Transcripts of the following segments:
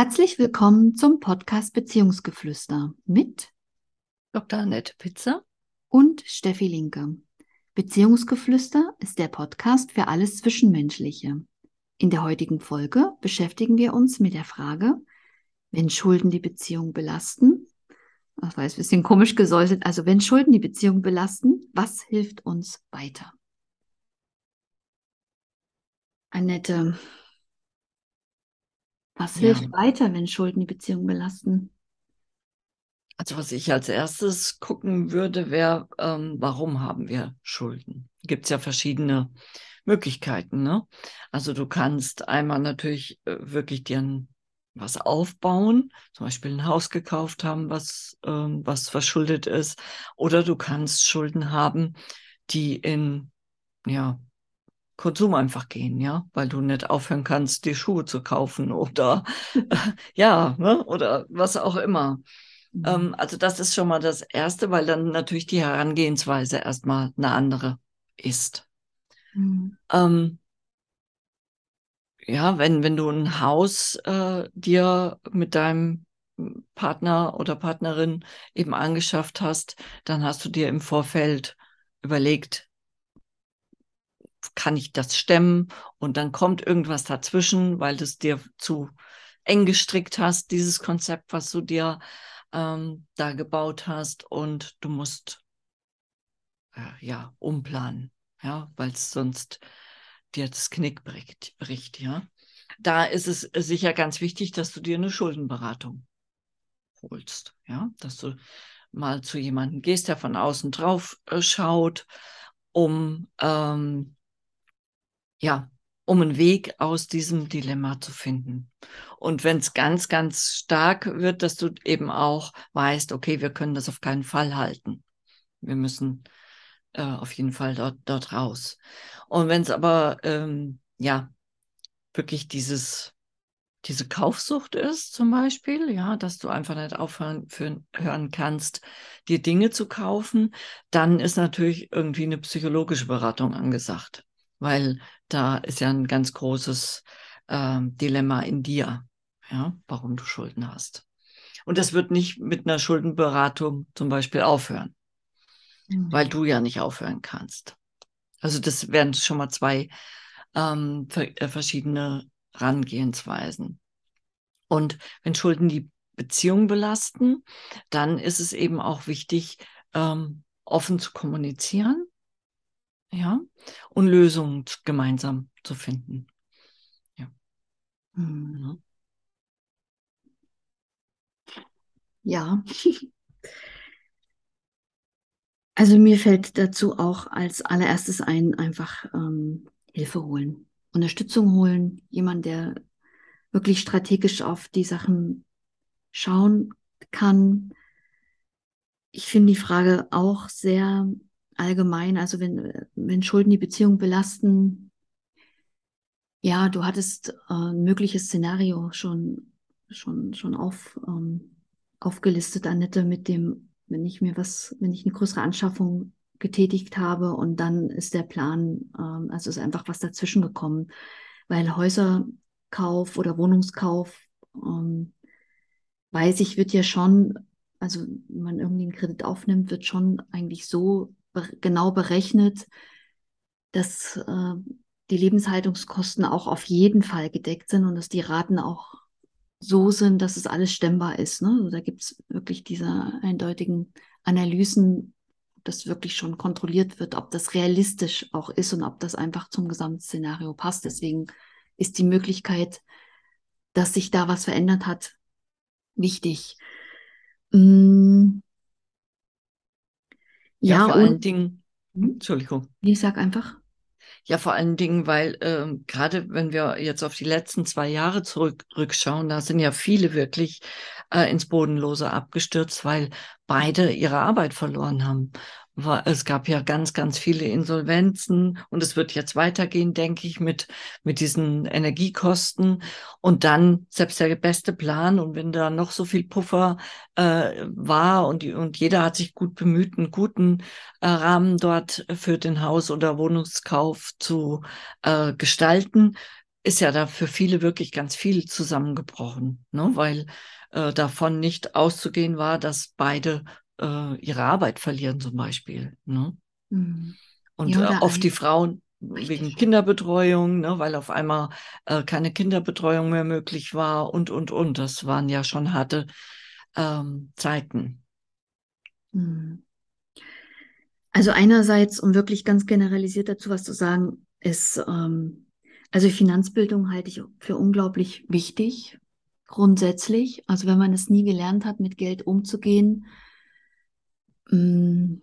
Herzlich willkommen zum Podcast Beziehungsgeflüster mit Dr. Annette Pitzer und Steffi Linke. Beziehungsgeflüster ist der Podcast für alles Zwischenmenschliche. In der heutigen Folge beschäftigen wir uns mit der Frage, wenn Schulden die Beziehung belasten, das war jetzt ein bisschen komisch gesäuselt, also wenn Schulden die Beziehung belasten, was hilft uns weiter? Annette, was Ja. hilft weiter, wenn Schulden die Beziehung belasten? Also was ich als erstes gucken würde, wäre, ähm, warum haben wir Schulden? Gibt es ja verschiedene Möglichkeiten. Ne? Also du kannst einmal natürlich äh, wirklich dir ein, was aufbauen, zum Beispiel ein Haus gekauft haben, was, ähm, was verschuldet ist, oder du kannst Schulden haben, die in ja, Konsum einfach gehen, ja, weil du nicht aufhören kannst, die Schuhe zu kaufen oder ja, ne? oder was auch immer. Ähm, also das ist schon mal das Erste, weil dann natürlich die Herangehensweise erstmal eine andere ist. Mhm. Ähm, ja, wenn, wenn du ein Haus äh, dir mit deinem Partner oder Partnerin eben angeschafft hast, dann hast du dir im Vorfeld überlegt, kann ich das stemmen? Und dann kommt irgendwas dazwischen, weil du es dir zu eng gestrickt hast, dieses Konzept, was du dir ähm, da gebaut hast. Und du musst äh, ja umplanen, ja, weil es sonst dir das Knick bricht, bricht, ja. Da ist es sicher ganz wichtig, dass du dir eine Schuldenberatung holst, ja, dass du mal zu jemandem gehst, der von außen drauf äh, schaut, um ähm, ja, um einen Weg aus diesem Dilemma zu finden. Und wenn es ganz, ganz stark wird, dass du eben auch weißt, okay, wir können das auf keinen Fall halten. Wir müssen äh, auf jeden Fall dort, dort raus. Und wenn es aber, ähm, ja, wirklich dieses, diese Kaufsucht ist zum Beispiel, ja, dass du einfach nicht aufhören für, hören kannst, dir Dinge zu kaufen, dann ist natürlich irgendwie eine psychologische Beratung angesagt weil da ist ja ein ganz großes ähm, Dilemma in dir, ja, warum du Schulden hast. Und das wird nicht mit einer Schuldenberatung zum Beispiel aufhören, Mhm. weil du ja nicht aufhören kannst. Also das wären schon mal zwei ähm, äh, verschiedene Herangehensweisen. Und wenn Schulden die Beziehung belasten, dann ist es eben auch wichtig, ähm, offen zu kommunizieren ja, und Lösungen gemeinsam zu finden. Mhm. Ja. Ja. Also mir fällt dazu auch als allererstes ein, einfach ähm, Hilfe holen, Unterstützung holen, jemand, der wirklich strategisch auf die Sachen schauen kann. Ich finde die Frage auch sehr allgemein, also wenn, wenn Schulden die Beziehung belasten, ja, du hattest äh, ein mögliches Szenario schon, schon, schon auf, ähm, aufgelistet, Annette, mit dem, wenn ich mir was, wenn ich eine größere Anschaffung getätigt habe und dann ist der Plan, ähm, also ist einfach was dazwischen gekommen, weil Häuserkauf oder Wohnungskauf, ähm, weiß ich, wird ja schon, also wenn man irgendwie einen Kredit aufnimmt, wird schon eigentlich so genau berechnet, dass äh, die Lebenshaltungskosten auch auf jeden Fall gedeckt sind und dass die Raten auch so sind, dass es alles stemmbar ist. Ne? Also da gibt es wirklich diese eindeutigen Analysen, ob das wirklich schon kontrolliert wird, ob das realistisch auch ist und ob das einfach zum Gesamtszenario passt. Deswegen ist die Möglichkeit, dass sich da was verändert hat, wichtig. Mm. Ja, Ja, vor allen und Dingen, Hm? Entschuldigung. ich sag einfach. Ja, vor allen Dingen, weil ähm, gerade wenn wir jetzt auf die letzten zwei Jahre zurückschauen, da sind ja viele wirklich äh, ins Bodenlose abgestürzt, weil beide ihre Arbeit verloren haben. War, es gab ja ganz, ganz viele Insolvenzen und es wird jetzt weitergehen, denke ich, mit, mit diesen Energiekosten. Und dann selbst der beste Plan und wenn da noch so viel Puffer äh, war und, und jeder hat sich gut bemüht, einen guten äh, Rahmen dort für den Haus- oder Wohnungskauf zu äh, gestalten, ist ja da für viele wirklich ganz viel zusammengebrochen, ne? weil äh, davon nicht auszugehen war, dass beide äh, ihre Arbeit verlieren zum Beispiel. Ne? Mhm. Und ja, äh, oft die Frauen Richtig. wegen Kinderbetreuung, ne, weil auf einmal äh, keine Kinderbetreuung mehr möglich war und, und, und. Das waren ja schon harte ähm, Zeiten. Mhm. Also einerseits, um wirklich ganz generalisiert dazu was zu sagen, ist, ähm, also Finanzbildung halte ich für unglaublich wichtig, grundsätzlich. Also wenn man es nie gelernt hat, mit Geld umzugehen, mm,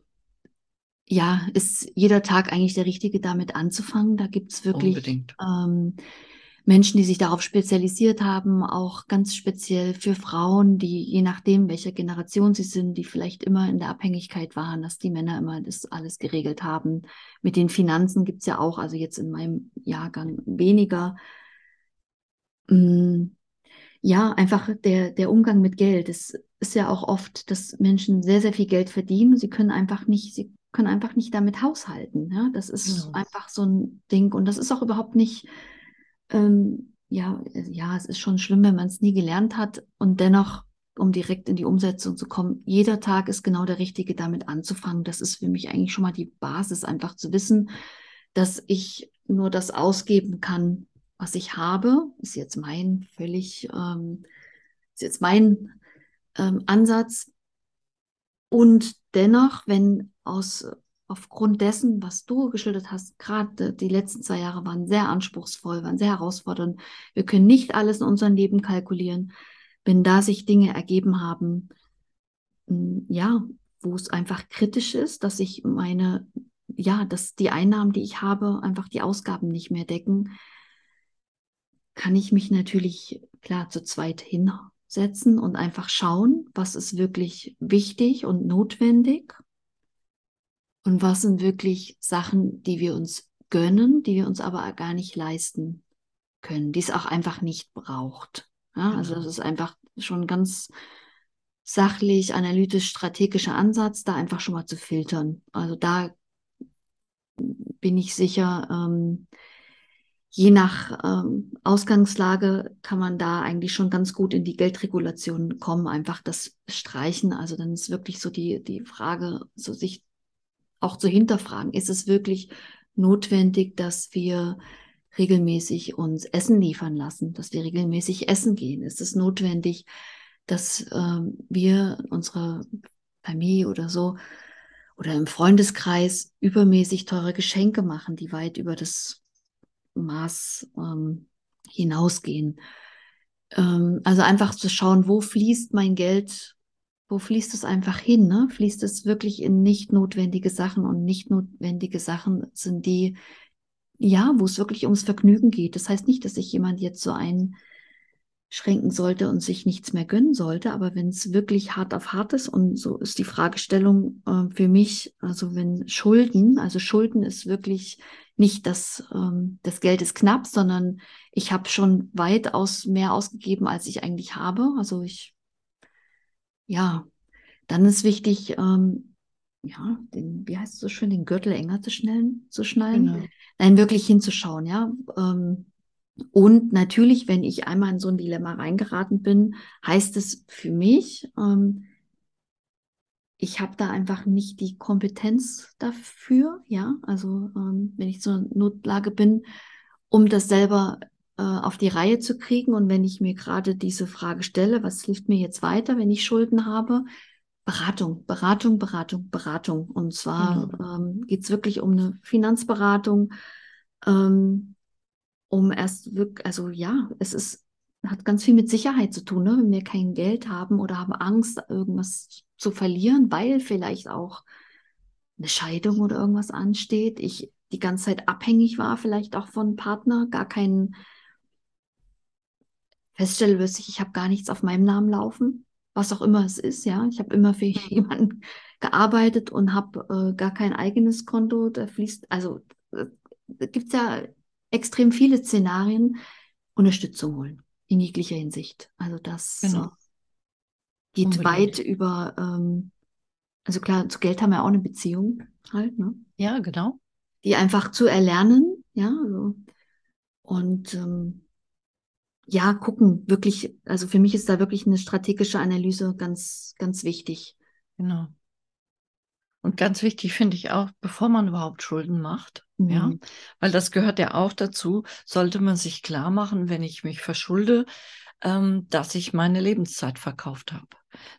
ja, ist jeder Tag eigentlich der richtige, damit anzufangen. Da gibt es wirklich ähm, Menschen, die sich darauf spezialisiert haben, auch ganz speziell für Frauen, die je nachdem, welcher Generation sie sind, die vielleicht immer in der Abhängigkeit waren, dass die Männer immer das alles geregelt haben. Mit den Finanzen gibt es ja auch, also jetzt in meinem Jahrgang weniger. Mm, ja, einfach der, der Umgang mit Geld. Es ist ja auch oft, dass Menschen sehr, sehr viel Geld verdienen. Sie können einfach nicht, sie können einfach nicht damit haushalten. Ja? Das ist ja. einfach so ein Ding. Und das ist auch überhaupt nicht ähm, ja, ja, es ist schon schlimm, wenn man es nie gelernt hat und dennoch, um direkt in die Umsetzung zu kommen, jeder Tag ist genau der richtige, damit anzufangen. Das ist für mich eigentlich schon mal die Basis, einfach zu wissen, dass ich nur das ausgeben kann, was ich habe. Ist jetzt mein völlig, ähm, ist jetzt mein ähm, Ansatz. Und dennoch, wenn aus aufgrund dessen, was du geschildert hast, gerade die letzten zwei Jahre waren sehr anspruchsvoll, waren sehr herausfordernd. Wir können nicht alles in unserem Leben kalkulieren. Wenn da sich Dinge ergeben haben, hm, ja, wo es einfach kritisch ist, dass ich meine, ja, dass die Einnahmen, die ich habe, einfach die Ausgaben nicht mehr decken, kann ich mich natürlich klar zu zweit hinsetzen und einfach schauen, was ist wirklich wichtig und notwendig und was sind wirklich Sachen, die wir uns gönnen, die wir uns aber gar nicht leisten können, die es auch einfach nicht braucht. Ja, genau. Also das ist einfach schon ganz sachlich, analytisch, strategischer Ansatz, da einfach schon mal zu filtern. Also da bin ich sicher, ähm, je nach ähm, Ausgangslage kann man da eigentlich schon ganz gut in die Geldregulation kommen, einfach das Streichen. Also dann ist wirklich so die, die Frage, so sich auch zu hinterfragen, ist es wirklich notwendig, dass wir regelmäßig uns Essen liefern lassen, dass wir regelmäßig essen gehen? Ist es notwendig, dass ähm, wir unserer Familie oder so oder im Freundeskreis übermäßig teure Geschenke machen, die weit über das Maß ähm, hinausgehen? Ähm, also einfach zu schauen, wo fließt mein Geld wo fließt es einfach hin? Ne? Fließt es wirklich in nicht notwendige Sachen und nicht notwendige Sachen sind die, ja, wo es wirklich ums Vergnügen geht. Das heißt nicht, dass sich jemand jetzt so einschränken sollte und sich nichts mehr gönnen sollte, aber wenn es wirklich hart auf hart ist und so ist die Fragestellung äh, für mich, also wenn Schulden, also Schulden ist wirklich nicht das, ähm, das Geld ist knapp, sondern ich habe schon weitaus mehr ausgegeben, als ich eigentlich habe. Also ich ja, dann ist wichtig, ähm, ja, den, wie heißt es so schön, den Gürtel enger zu schnallen, zu schnallen. Genau. Nein, wirklich hinzuschauen, ja. Ähm, und natürlich, wenn ich einmal in so ein Dilemma reingeraten bin, heißt es für mich, ähm, ich habe da einfach nicht die Kompetenz dafür, ja. Also ähm, wenn ich so eine Notlage bin, um das selber äh, auf die Reihe zu kriegen. Und wenn ich mir gerade diese Frage stelle, was hilft mir jetzt weiter, wenn ich Schulden habe? Beratung, Beratung, Beratung, Beratung. Und zwar mhm. ähm, geht es wirklich um eine Finanzberatung, ähm, um erst wirklich, also ja, es ist, hat ganz viel mit Sicherheit zu tun, ne? wenn wir kein Geld haben oder haben Angst, irgendwas zu verlieren, weil vielleicht auch eine Scheidung oder irgendwas ansteht. Ich die ganze Zeit abhängig war, vielleicht auch von Partner, gar keinen feststelle plötzlich, ich habe gar nichts auf meinem Namen laufen, was auch immer es ist, ja. Ich habe immer für jemanden gearbeitet und habe äh, gar kein eigenes Konto. Da fließt, also äh, gibt es ja extrem viele Szenarien, Unterstützung holen in jeglicher Hinsicht. Also das genau. äh, geht Unbedingt. weit über, ähm, also klar, zu Geld haben wir auch eine Beziehung halt, ne? Ja, genau. Die einfach zu erlernen, ja, also Und ähm, ja, gucken, wirklich, also für mich ist da wirklich eine strategische Analyse ganz, ganz wichtig. Genau. Und ganz wichtig finde ich auch, bevor man überhaupt Schulden macht, mhm. ja, weil das gehört ja auch dazu, sollte man sich klar machen, wenn ich mich verschulde, ähm, dass ich meine Lebenszeit verkauft habe.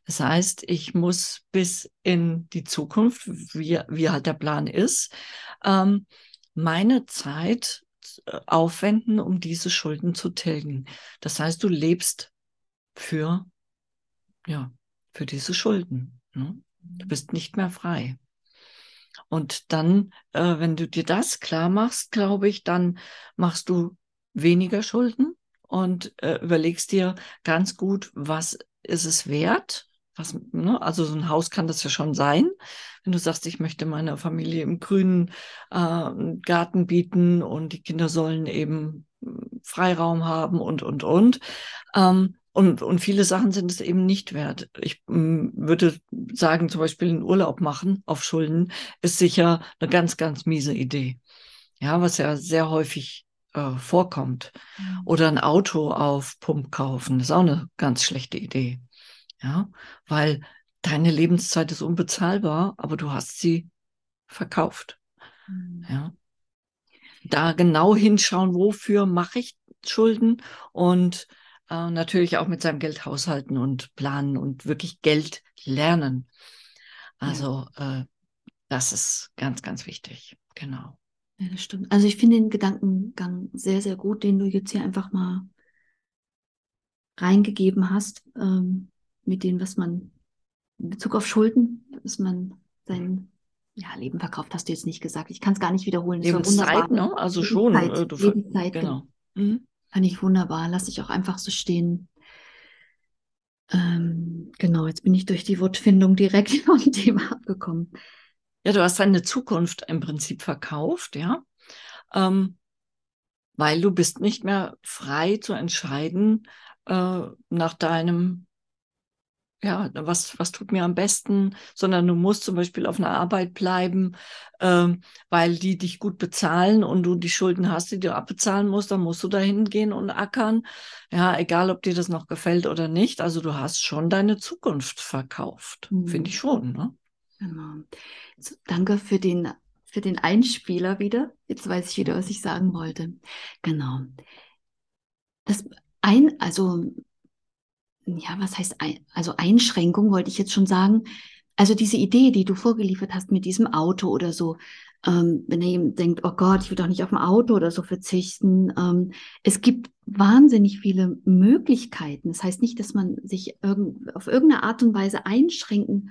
Das heißt, ich muss bis in die Zukunft, wie, wie halt der Plan ist, ähm, meine Zeit äh, aufwenden, um diese Schulden zu tilgen. Das heißt, du lebst für, ja, für diese Schulden. Ne? Du mhm. bist nicht mehr frei. Und dann, äh, wenn du dir das klar machst, glaube ich, dann machst du weniger Schulden und äh, überlegst dir ganz gut, was ist es wert? Was, ne? Also so ein Haus kann das ja schon sein. Wenn du sagst, ich möchte meiner Familie im grünen äh, Garten bieten und die Kinder sollen eben hm, Freiraum haben und, und, und. Ähm, und, und viele Sachen sind es eben nicht wert. Ich m, hm, würde sagen, zum Beispiel einen Urlaub machen auf Schulden ist sicher eine ganz, ganz miese Idee. Ja, was ja sehr häufig äh, vorkommt. Oder ein Auto auf Pump kaufen, ist auch eine ganz schlechte Idee. Ja, weil deine Lebenszeit ist unbezahlbar, aber du hast sie verkauft. Mhm. Ja. Da genau hinschauen, wofür mache ich Schulden und äh, natürlich auch mit seinem Geld haushalten und planen und wirklich Geld lernen. Also ja. äh, das ist ganz, ganz wichtig. Genau. Ja, das stimmt. Also ich finde den Gedankengang sehr, sehr gut, den du jetzt hier einfach mal reingegeben hast, ähm, mit dem, was man in Bezug auf Schulden, dass man sein ja, Leben verkauft, hast du jetzt nicht gesagt. Ich kann es gar nicht wiederholen. Das Lebenszeit, ne? Also schon. Lebenszeit, äh, du Lebenszeit genau. Mhm. Fand ich wunderbar. Lass ich auch einfach so stehen. Ähm, genau, jetzt bin ich durch die Wortfindung direkt vom Thema abgekommen. Ja, du hast deine Zukunft im Prinzip verkauft, ja. Ähm, weil du bist nicht mehr frei zu entscheiden äh, nach deinem, ja, was, was tut mir am besten, sondern du musst zum Beispiel auf einer Arbeit bleiben, äh, weil die dich gut bezahlen und du die Schulden hast, die du abbezahlen musst, dann musst du da hingehen und ackern. Ja, egal ob dir das noch gefällt oder nicht. Also du hast schon deine Zukunft verkauft. Mhm. Finde ich schon, ne? Genau. So, danke für den, für den Einspieler wieder. Jetzt weiß ich wieder, was ich sagen wollte. Genau. Das ein, also, ja, was heißt, also Einschränkung wollte ich jetzt schon sagen. Also diese Idee, die du vorgeliefert hast mit diesem Auto oder so, ähm, wenn er eben denkt, oh Gott, ich will doch nicht auf ein Auto oder so verzichten. Ähm, es gibt wahnsinnig viele Möglichkeiten. Das heißt nicht, dass man sich irgend, auf irgendeine Art und Weise einschränken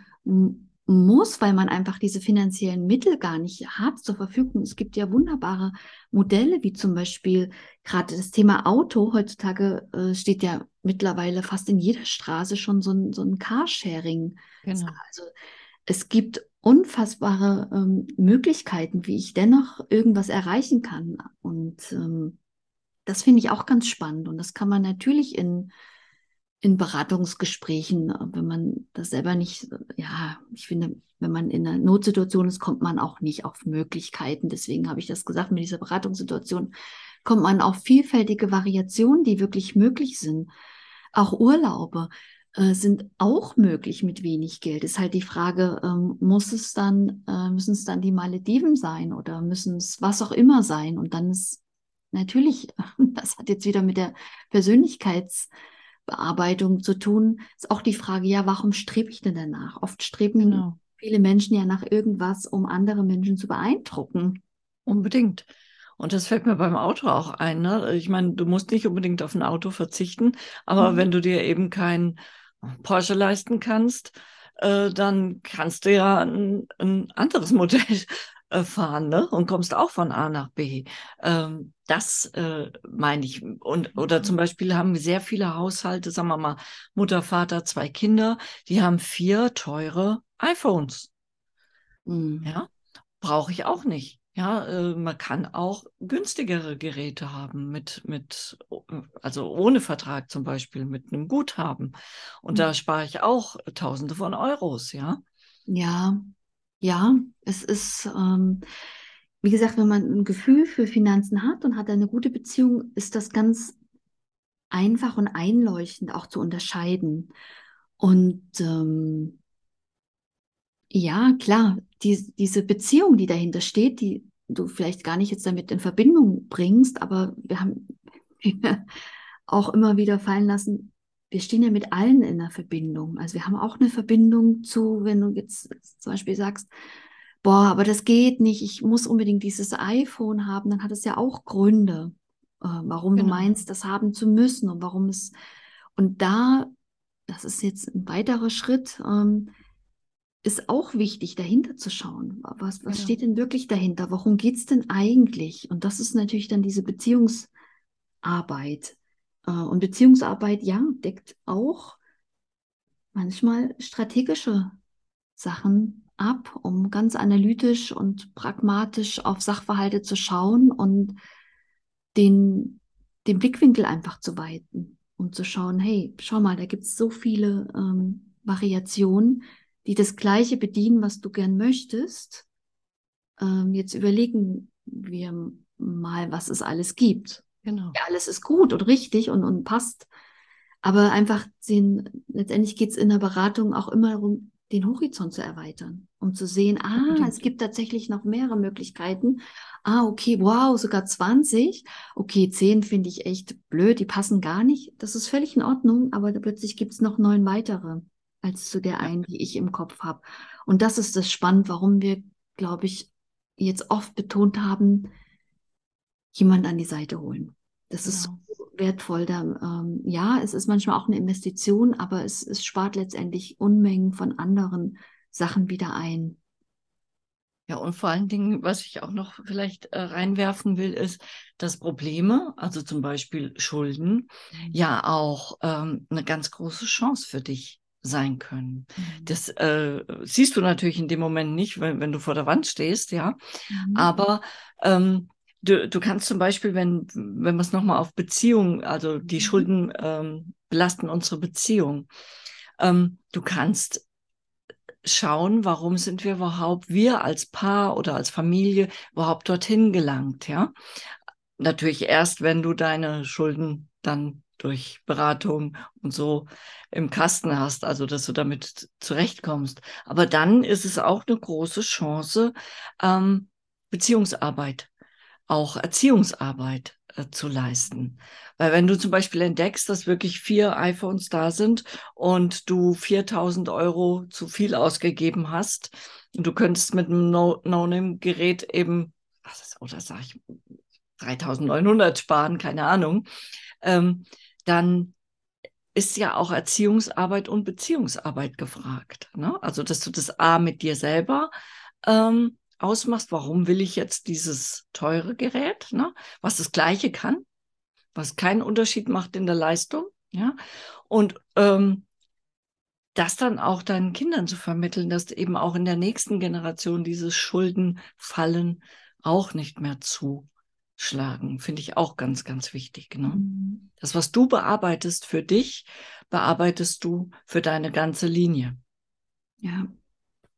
muss, weil man einfach diese finanziellen Mittel gar nicht hat zur Verfügung. Es gibt ja wunderbare Modelle, wie zum Beispiel gerade das Thema Auto. Heutzutage äh, steht ja mittlerweile fast in jeder Straße schon so ein, so ein Carsharing. Genau. Also es gibt unfassbare ähm, Möglichkeiten, wie ich dennoch irgendwas erreichen kann. Und ähm, das finde ich auch ganz spannend. Und das kann man natürlich in in Beratungsgesprächen, wenn man das selber nicht, ja, ich finde, wenn man in einer Notsituation ist, kommt man auch nicht auf Möglichkeiten. Deswegen habe ich das gesagt, mit dieser Beratungssituation kommt man auf vielfältige Variationen, die wirklich möglich sind. Auch Urlaube äh, sind auch möglich mit wenig Geld. Ist halt die Frage, ähm, muss es dann, äh, müssen es dann die Malediven sein oder müssen es was auch immer sein? Und dann ist natürlich, das hat jetzt wieder mit der Persönlichkeits- Bearbeitung zu tun, ist auch die Frage, ja, warum strebe ich denn danach? Oft streben genau. viele Menschen ja nach irgendwas, um andere Menschen zu beeindrucken. Unbedingt. Und das fällt mir beim Auto auch ein. Ne? Ich meine, du musst nicht unbedingt auf ein Auto verzichten, aber mhm. wenn du dir eben kein Porsche leisten kannst, äh, dann kannst du ja ein, ein anderes Modell äh, fahren ne? und kommst auch von A nach B. Ähm, das äh, meine ich. Und, oder zum. Beispiel haben sehr viele Haushalte, sagen wir mal, Mutter, Vater, zwei Kinder, die haben vier teure iPhones. Mhm. Ja, brauche ich auch nicht. Ja, äh, man kann auch günstigere Geräte haben mit, mit, also ohne Vertrag zum Beispiel, mit einem Guthaben. Und mhm. da spare ich auch Tausende von Euros, ja. Ja, ja, es ist, ähm, wie gesagt, wenn man ein Gefühl für Finanzen hat und hat eine gute Beziehung, ist das ganz einfach und einleuchtend auch zu unterscheiden. Und ähm, ja, klar, die, diese Beziehung, die dahinter steht, die du vielleicht gar nicht jetzt damit in Verbindung bringst, aber wir haben auch immer wieder fallen lassen, wir stehen ja mit allen in einer Verbindung. Also wir haben auch eine Verbindung zu, wenn du jetzt zum Beispiel sagst, boah, aber das geht nicht, ich muss unbedingt dieses iPhone haben, dann hat es ja auch Gründe, äh, warum genau. du meinst, das haben zu müssen und warum es, und da, das ist jetzt ein weiterer Schritt, ähm, ist auch wichtig, dahinter zu schauen. Was, was genau. steht denn wirklich dahinter? Worum geht es denn eigentlich? Und das ist natürlich dann diese Beziehungsarbeit. Äh, und Beziehungsarbeit, ja, deckt auch manchmal strategische Sachen ab, um ganz analytisch und pragmatisch auf Sachverhalte zu schauen und den, den Blickwinkel einfach zu weiten und zu schauen, hey, schau mal, da gibt es so viele ähm, Variationen die das Gleiche bedienen, was du gern möchtest. Ähm, jetzt überlegen wir mal, was es alles gibt. Genau. Ja, alles ist gut und richtig und, und passt. Aber einfach sehen, letztendlich geht es in der Beratung auch immer darum, den Horizont zu erweitern, um zu sehen, ah, es gibt tatsächlich noch mehrere Möglichkeiten. Ah, okay, wow, sogar 20. Okay, 10 finde ich echt blöd, die passen gar nicht. Das ist völlig in Ordnung, aber plötzlich gibt es noch neun weitere als zu der einen, die ich im Kopf habe. Und das ist das Spannend, warum wir, glaube ich, jetzt oft betont haben, jemand an die Seite holen. Das genau. ist so wertvoll. Da, ähm, ja, es ist manchmal auch eine Investition, aber es, es spart letztendlich Unmengen von anderen Sachen wieder ein. Ja, und vor allen Dingen, was ich auch noch vielleicht äh, reinwerfen will, ist, dass Probleme, also zum Beispiel Schulden, ja auch ähm, eine ganz große Chance für dich sein können. Mhm. Das äh, siehst du natürlich in dem Moment nicht, wenn, wenn du vor der Wand stehst, ja. Mhm. Aber ähm, du, du kannst zum Beispiel, wenn, wenn wir es nochmal auf Beziehung, also die mhm. Schulden ähm, belasten unsere Beziehung, ähm, du kannst schauen, warum sind wir überhaupt, wir als Paar oder als Familie überhaupt dorthin gelangt, ja. Natürlich erst, wenn du deine Schulden dann durch Beratung und so im Kasten hast, also dass du damit zurechtkommst. Aber dann ist es auch eine große Chance, ähm, Beziehungsarbeit, auch Erziehungsarbeit äh, zu leisten. Weil wenn du zum Beispiel entdeckst, dass wirklich vier iPhones da sind und du 4000 Euro zu viel ausgegeben hast und du könntest mit einem No-Name-Gerät eben, oder sag ich, 3900 sparen, keine Ahnung, ähm, dann ist ja auch Erziehungsarbeit und Beziehungsarbeit gefragt. Ne? Also, dass du das A mit dir selber ähm, ausmachst. Warum will ich jetzt dieses teure Gerät, ne? was das Gleiche kann, was keinen Unterschied macht in der Leistung. Ja? Und ähm, das dann auch deinen Kindern zu vermitteln, dass eben auch in der nächsten Generation dieses Schuldenfallen auch nicht mehr zu schlagen. Finde ich auch ganz, ganz wichtig. Ne? Mhm. Das, was du bearbeitest für dich, bearbeitest du für deine ganze Linie. Ja.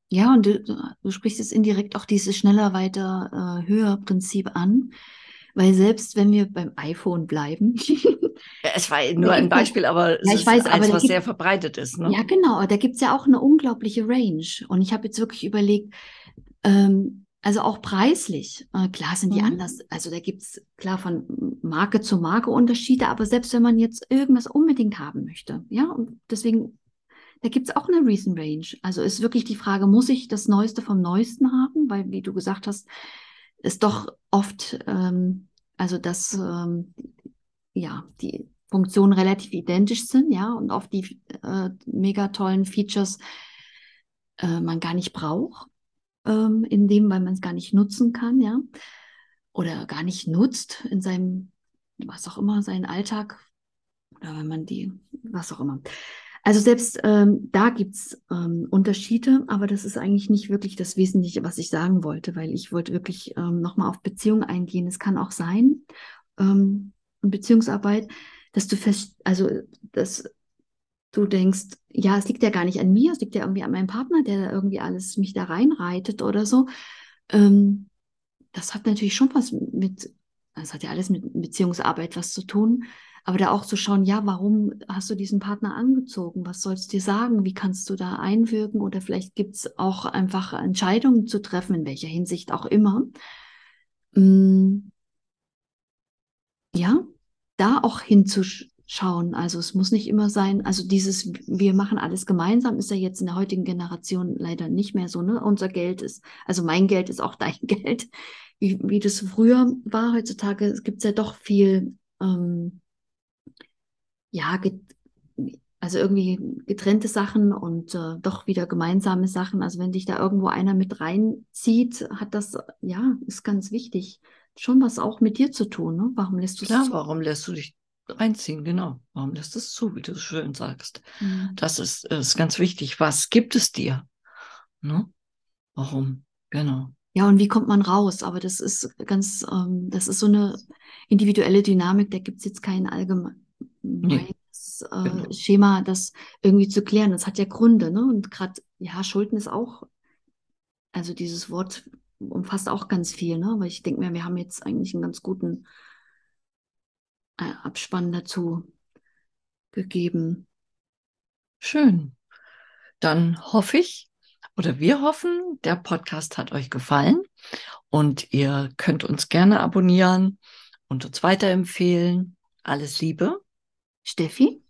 Ja, und du, du sprichst jetzt indirekt auch dieses schneller, weiter, äh, höher Prinzip an. Weil selbst wenn wir beim iPhone bleiben. ja, es war nur ein Beispiel, aber es ja, ich ist weiß, eins, aber was gibt, sehr verbreitet ist. Ne? Ja, genau. Da gibt es ja auch eine unglaubliche Range. Und ich habe jetzt wirklich überlegt, ähm, also auch preislich. Äh, klar sind die mhm. anders. Also da gibt es klar von Marke zu Marke Unterschiede, aber selbst wenn man jetzt irgendwas unbedingt haben möchte, ja, und deswegen, da gibt es auch eine Reason Range. Also ist wirklich die Frage, muss ich das Neueste vom Neuesten haben? Weil, wie du gesagt hast, ist doch oft, ähm, also dass ähm, ja, die Funktionen relativ identisch sind, ja, und oft die äh, mega tollen Features äh, man gar nicht braucht ähm, in dem, weil man es gar nicht nutzen kann, ja, oder gar nicht nutzt in seinem, was auch immer, seinen Alltag oder wenn man die, was auch immer. Also selbst ähm, da gibt es ähm, Unterschiede, aber das ist eigentlich nicht wirklich das Wesentliche, was ich sagen wollte, weil ich wollte wirklich ähm, nochmal auf Beziehung eingehen. Es kann auch sein, ähm, Beziehungsarbeit, dass du fest, also dass du denkst, ja, es liegt ja gar nicht an mir, es liegt ja irgendwie an meinem Partner, der irgendwie alles mich da reinreitet oder so, ähm, das hat natürlich schon was mit, das hat ja alles mit Beziehungsarbeit was zu tun, aber da auch zu schauen, ja, warum hast du diesen Partner angezogen? Was soll es dir sagen? Wie kannst du da einwirken? Oder vielleicht gibt es auch einfach Entscheidungen zu treffen, in welcher Hinsicht auch immer. Mm. Ja, da auch hinzuschauen. Also es muss nicht immer sein, also dieses, wir machen alles gemeinsam, ist ja jetzt in der heutigen Generation leider nicht mehr so, ne? Unser Geld ist, also mein Geld ist auch dein Geld wie, wie das früher war. Heutzutage gibt es ja doch viel, ähm, ja, also irgendwie getrennte Sachen und äh, doch wieder gemeinsame Sachen. Also wenn dich da irgendwo einer mit reinzieht, hat das, ja, ist ganz wichtig. Schon was auch mit dir zu tun. Ne? Warum lässt du Klar, warum lässt du dich reinziehen? Genau. Warum lässt es zu, wie du so schön sagst? Mhm. Das ist, ist ganz wichtig. Was gibt es dir? Ne? Warum? Genau. Ja, und wie kommt man raus? Aber das ist ganz, ähm, das ist so eine individuelle Dynamik, da gibt es jetzt kein allgemeines nee. äh, genau. Schema, das irgendwie zu klären. Das hat ja Gründe, ne? Und gerade, ja, Schulden ist auch, also dieses Wort umfasst auch ganz viel, ne? Aber ich denke mir, wir haben jetzt eigentlich einen ganz guten Abspann dazu gegeben. Schön. Dann hoffe ich, oder wir hoffen, der Podcast hat euch gefallen und ihr könnt uns gerne abonnieren und uns weiterempfehlen. Alles Liebe. Steffi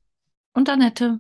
und Annette.